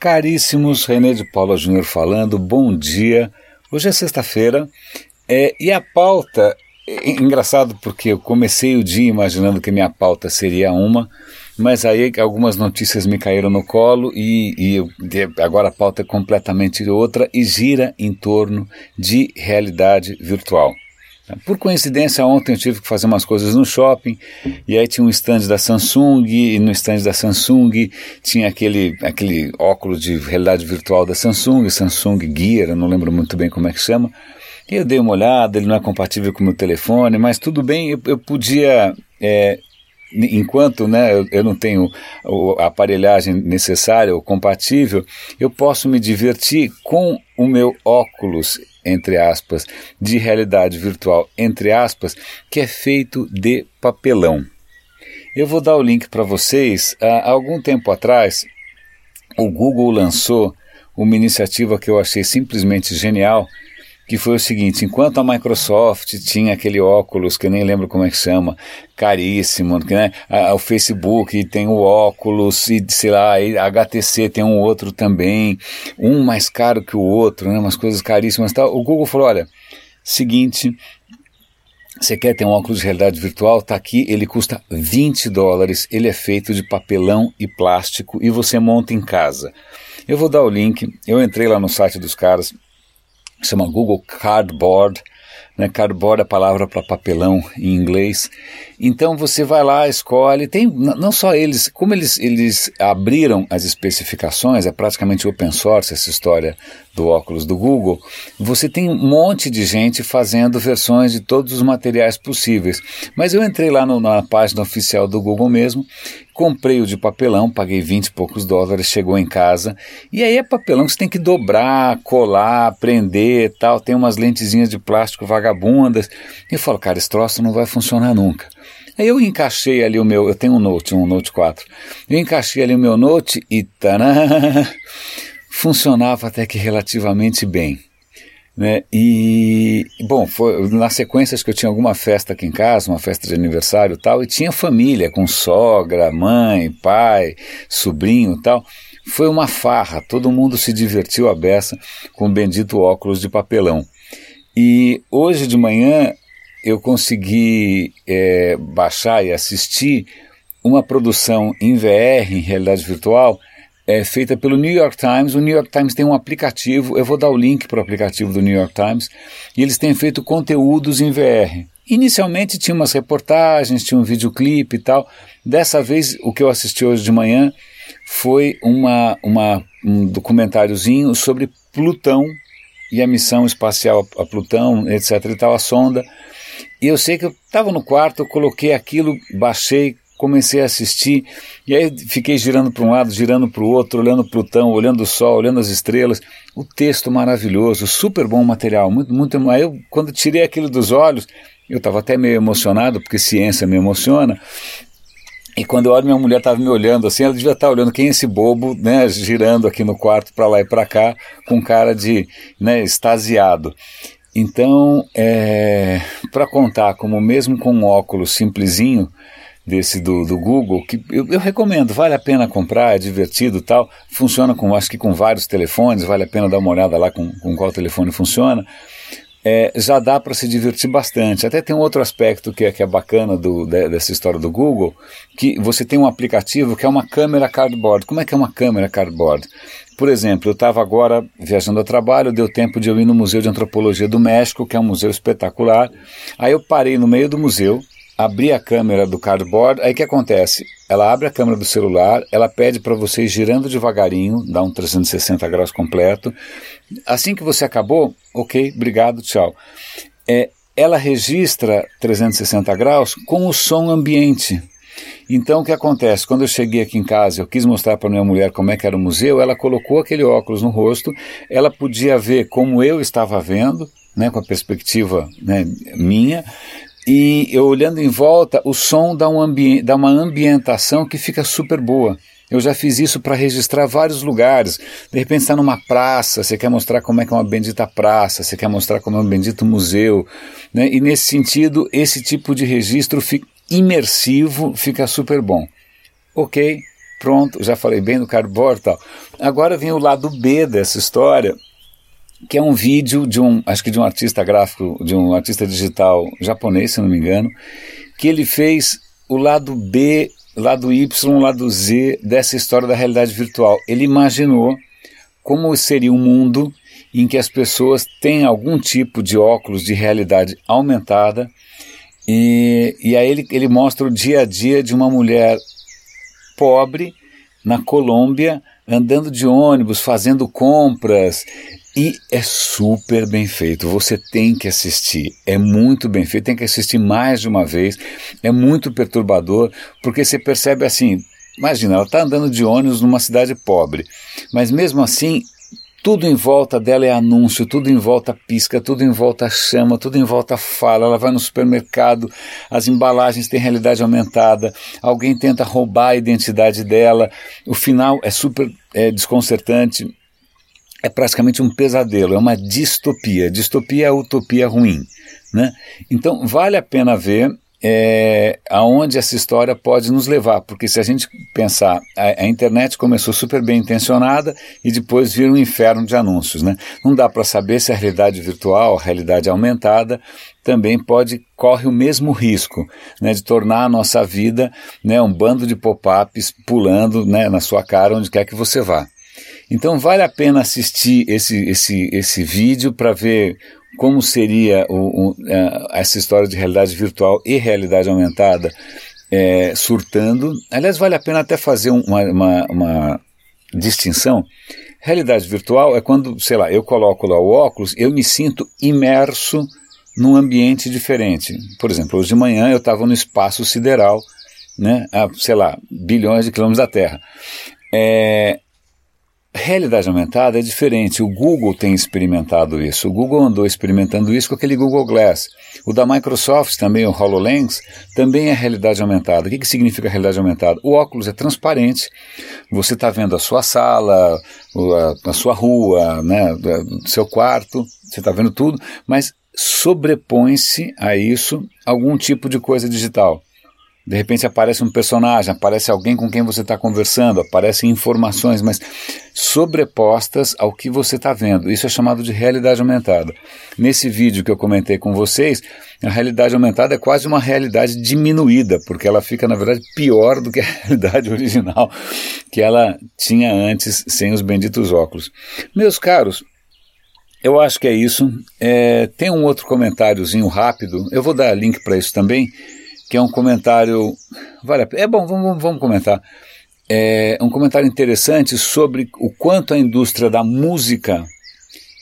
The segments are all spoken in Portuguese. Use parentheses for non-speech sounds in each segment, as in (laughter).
Caríssimos, René de Paula Júnior falando, bom dia. Hoje é sexta-feira é, e a pauta, é, engraçado porque eu comecei o dia imaginando que minha pauta seria uma, mas aí algumas notícias me caíram no colo e, e agora a pauta é completamente outra e gira em torno de realidade virtual. Por coincidência, ontem eu tive que fazer umas coisas no shopping, e aí tinha um stand da Samsung, e no stand da Samsung tinha aquele, aquele óculos de realidade virtual da Samsung, Samsung Gear, eu não lembro muito bem como é que chama. E eu dei uma olhada, ele não é compatível com o meu telefone, mas tudo bem, eu, eu podia é, enquanto né, eu, eu não tenho a aparelhagem necessária ou compatível, eu posso me divertir com o meu óculos, entre aspas, de realidade virtual, entre aspas, que é feito de papelão. Eu vou dar o link para vocês. Há algum tempo atrás, o Google lançou uma iniciativa que eu achei simplesmente genial, que foi o seguinte: enquanto a Microsoft tinha aquele óculos que eu nem lembro como é que chama, caríssimo, que, né, a, o Facebook tem o óculos e sei lá, a HTC tem um outro também, um mais caro que o outro, né, umas coisas caríssimas, tal. O Google falou: olha, seguinte, você quer ter um óculos de realidade virtual? Tá aqui, ele custa 20 dólares, ele é feito de papelão e plástico e você monta em casa. Eu vou dar o link, eu entrei lá no site dos caras, chama Google Cardboard. Né? Cardboard é a palavra para papelão em inglês. Então você vai lá, escolhe. Tem não só eles, como eles, eles abriram as especificações, é praticamente open source essa história do óculos do Google. Você tem um monte de gente fazendo versões de todos os materiais possíveis. Mas eu entrei lá no, na página oficial do Google mesmo Comprei o de papelão, paguei 20 e poucos dólares, chegou em casa. E aí é papelão que você tem que dobrar, colar, prender tal. Tem umas lentezinhas de plástico vagabundas. E eu falo, cara, esse troço não vai funcionar nunca. Aí eu encaixei ali o meu, eu tenho um Note, um Note 4. Eu encaixei ali o meu Note e tanã, (laughs) funcionava até que relativamente bem. Né? E, bom, foi nas sequências que eu tinha alguma festa aqui em casa, uma festa de aniversário e tal, e tinha família com sogra, mãe, pai, sobrinho e tal. Foi uma farra, todo mundo se divertiu a beça com o bendito óculos de papelão. E hoje de manhã eu consegui é, baixar e assistir uma produção em VR, em realidade virtual, é feita pelo New York Times. O New York Times tem um aplicativo, eu vou dar o link para o aplicativo do New York Times, e eles têm feito conteúdos em VR. Inicialmente tinha umas reportagens, tinha um videoclipe e tal. Dessa vez, o que eu assisti hoje de manhã foi uma, uma, um documentáriozinho sobre Plutão e a missão espacial a Plutão, etc. e tal, a sonda. E eu sei que eu estava no quarto, eu coloquei aquilo, baixei, comecei a assistir e aí fiquei girando para um lado, girando para o outro, olhando Plutão, olhando o Sol, olhando as estrelas. O texto maravilhoso, super bom material, muito, muito. Aí eu, quando tirei aquilo dos olhos, eu estava até meio emocionado, porque ciência me emociona. E quando eu olho, minha mulher estava me olhando assim, ela devia estar tá olhando quem é esse bobo, né, girando aqui no quarto para lá e para cá, com cara de né, extasiado. Então, é, para contar como mesmo com um óculos simplesinho, desse do, do Google, que eu, eu, recomendo, vale a pena comprar, é divertido tal, funciona com, acho que com vários telefones, vale a pena dar uma olhada lá com, com qual telefone funciona, é, já dá para se divertir bastante. Até tem um outro aspecto que é, que é bacana do, de, dessa história do Google, que você tem um aplicativo que é uma câmera cardboard. Como é que é uma câmera cardboard? Por exemplo, eu estava agora viajando a trabalho, deu tempo de eu ir no Museu de Antropologia do México, que é um museu espetacular. Aí eu parei no meio do museu, abrir a câmera do cardboard, aí o que acontece? Ela abre a câmera do celular, ela pede para você ir girando devagarinho, dá um 360 graus completo. Assim que você acabou, ok, obrigado, tchau. É, ela registra 360 graus com o som ambiente. Então o que acontece? Quando eu cheguei aqui em casa, eu quis mostrar para minha mulher como é que era o museu, ela colocou aquele óculos no rosto, ela podia ver como eu estava vendo, né, com a perspectiva né, minha, e eu olhando em volta, o som dá, um dá uma ambientação que fica super boa. Eu já fiz isso para registrar vários lugares. De repente está numa praça, você quer mostrar como é que é uma bendita praça, você quer mostrar como é um bendito museu. Né? E nesse sentido, esse tipo de registro fica imersivo fica super bom. Ok, Pronto, já falei bem do cardboard e tal. Agora vem o lado B dessa história, que é um vídeo de um, acho que de um artista gráfico, de um artista digital japonês, se não me engano, que ele fez o lado B, lado Y, lado Z dessa história da realidade virtual. Ele imaginou como seria um mundo em que as pessoas têm algum tipo de óculos de realidade aumentada e, e aí ele, ele mostra o dia a dia de uma mulher pobre na Colômbia andando de ônibus, fazendo compras e é super bem feito. Você tem que assistir. É muito bem feito. Tem que assistir mais de uma vez. É muito perturbador porque você percebe assim. Imagina, ela está andando de ônibus numa cidade pobre, mas mesmo assim tudo em volta dela é anúncio, tudo em volta pisca, tudo em volta chama, tudo em volta fala. Ela vai no supermercado, as embalagens têm realidade aumentada, alguém tenta roubar a identidade dela. O final é super é, desconcertante. É praticamente um pesadelo, é uma distopia. Distopia é utopia ruim. Né? Então, vale a pena ver é, aonde essa história pode nos levar, porque se a gente pensar, a, a, internet começou super bem intencionada e depois vira um inferno de anúncios, né? Não dá para saber se a realidade virtual, a realidade aumentada, também pode corre o mesmo risco, né, de tornar a nossa vida, né, um bando de pop-ups pulando, né, na sua cara onde quer que você vá. Então vale a pena assistir esse, esse, esse vídeo para ver como seria o, o, essa história de realidade virtual e realidade aumentada é, surtando. Aliás, vale a pena até fazer uma, uma, uma distinção. Realidade virtual é quando, sei lá, eu coloco lá o óculos, eu me sinto imerso num ambiente diferente. Por exemplo, hoje de manhã eu estava no espaço sideral, né, a, sei lá, bilhões de quilômetros da Terra. É, Realidade aumentada é diferente. O Google tem experimentado isso. O Google andou experimentando isso com aquele Google Glass. O da Microsoft também, o HoloLens, também é realidade aumentada. O que, que significa realidade aumentada? O óculos é transparente. Você está vendo a sua sala, a, sua rua, né, seu quarto, você está vendo tudo, mas sobrepõe-se a isso algum tipo de coisa digital. De repente aparece um personagem, aparece alguém com quem você está conversando, aparecem informações, mas sobrepostas ao que você está vendo. Isso é chamado de realidade aumentada. Nesse vídeo que eu comentei com vocês, a realidade aumentada é quase uma realidade diminuída, porque ela fica, na verdade, pior do que a (laughs) realidade original que ela tinha antes, sem os benditos óculos. Meus caros, eu acho que é isso. É, tem um outro comentáriozinho rápido, eu vou dar link para isso também que é um comentário. Vale É bom, vamos, vamos comentar. É um comentário interessante sobre o quanto a indústria da música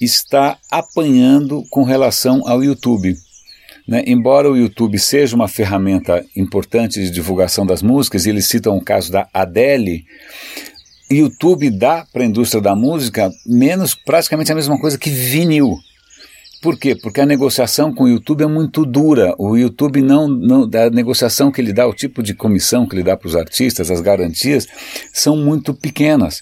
está apanhando com relação ao YouTube. Né? Embora o YouTube seja uma ferramenta importante de divulgação das músicas, e eles citam o caso da Adele, YouTube dá para a indústria da música menos praticamente a mesma coisa que vinil. Por quê? Porque a negociação com o YouTube é muito dura. O YouTube não, não a negociação que ele dá, o tipo de comissão que ele dá para os artistas, as garantias, são muito pequenas.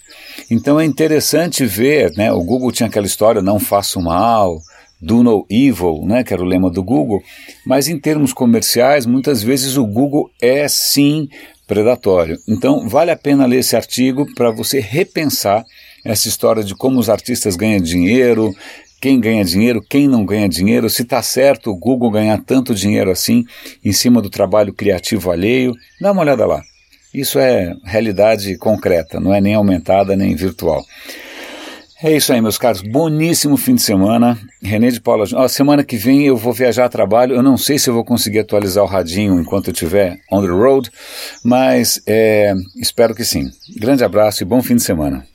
Então é interessante ver, né? O Google tinha aquela história, não faço mal, do no evil, né, que era o lema do Google, mas em termos comerciais, muitas vezes o Google é sim predatório. Então, vale a pena ler esse artigo para você repensar essa história de como os artistas ganham dinheiro, quem ganha dinheiro, quem não ganha dinheiro, se está certo o Google ganhar tanto dinheiro assim em cima do trabalho criativo alheio. Dá uma olhada lá. Isso é realidade concreta, não é nem aumentada nem virtual. É isso aí, meus caros. Boníssimo fim de semana. René de Paula. Ó, semana que vem eu vou viajar a trabalho. Eu não sei se eu vou conseguir atualizar o radinho enquanto eu estiver on the road, mas é, espero que sim. Grande abraço e bom fim de semana.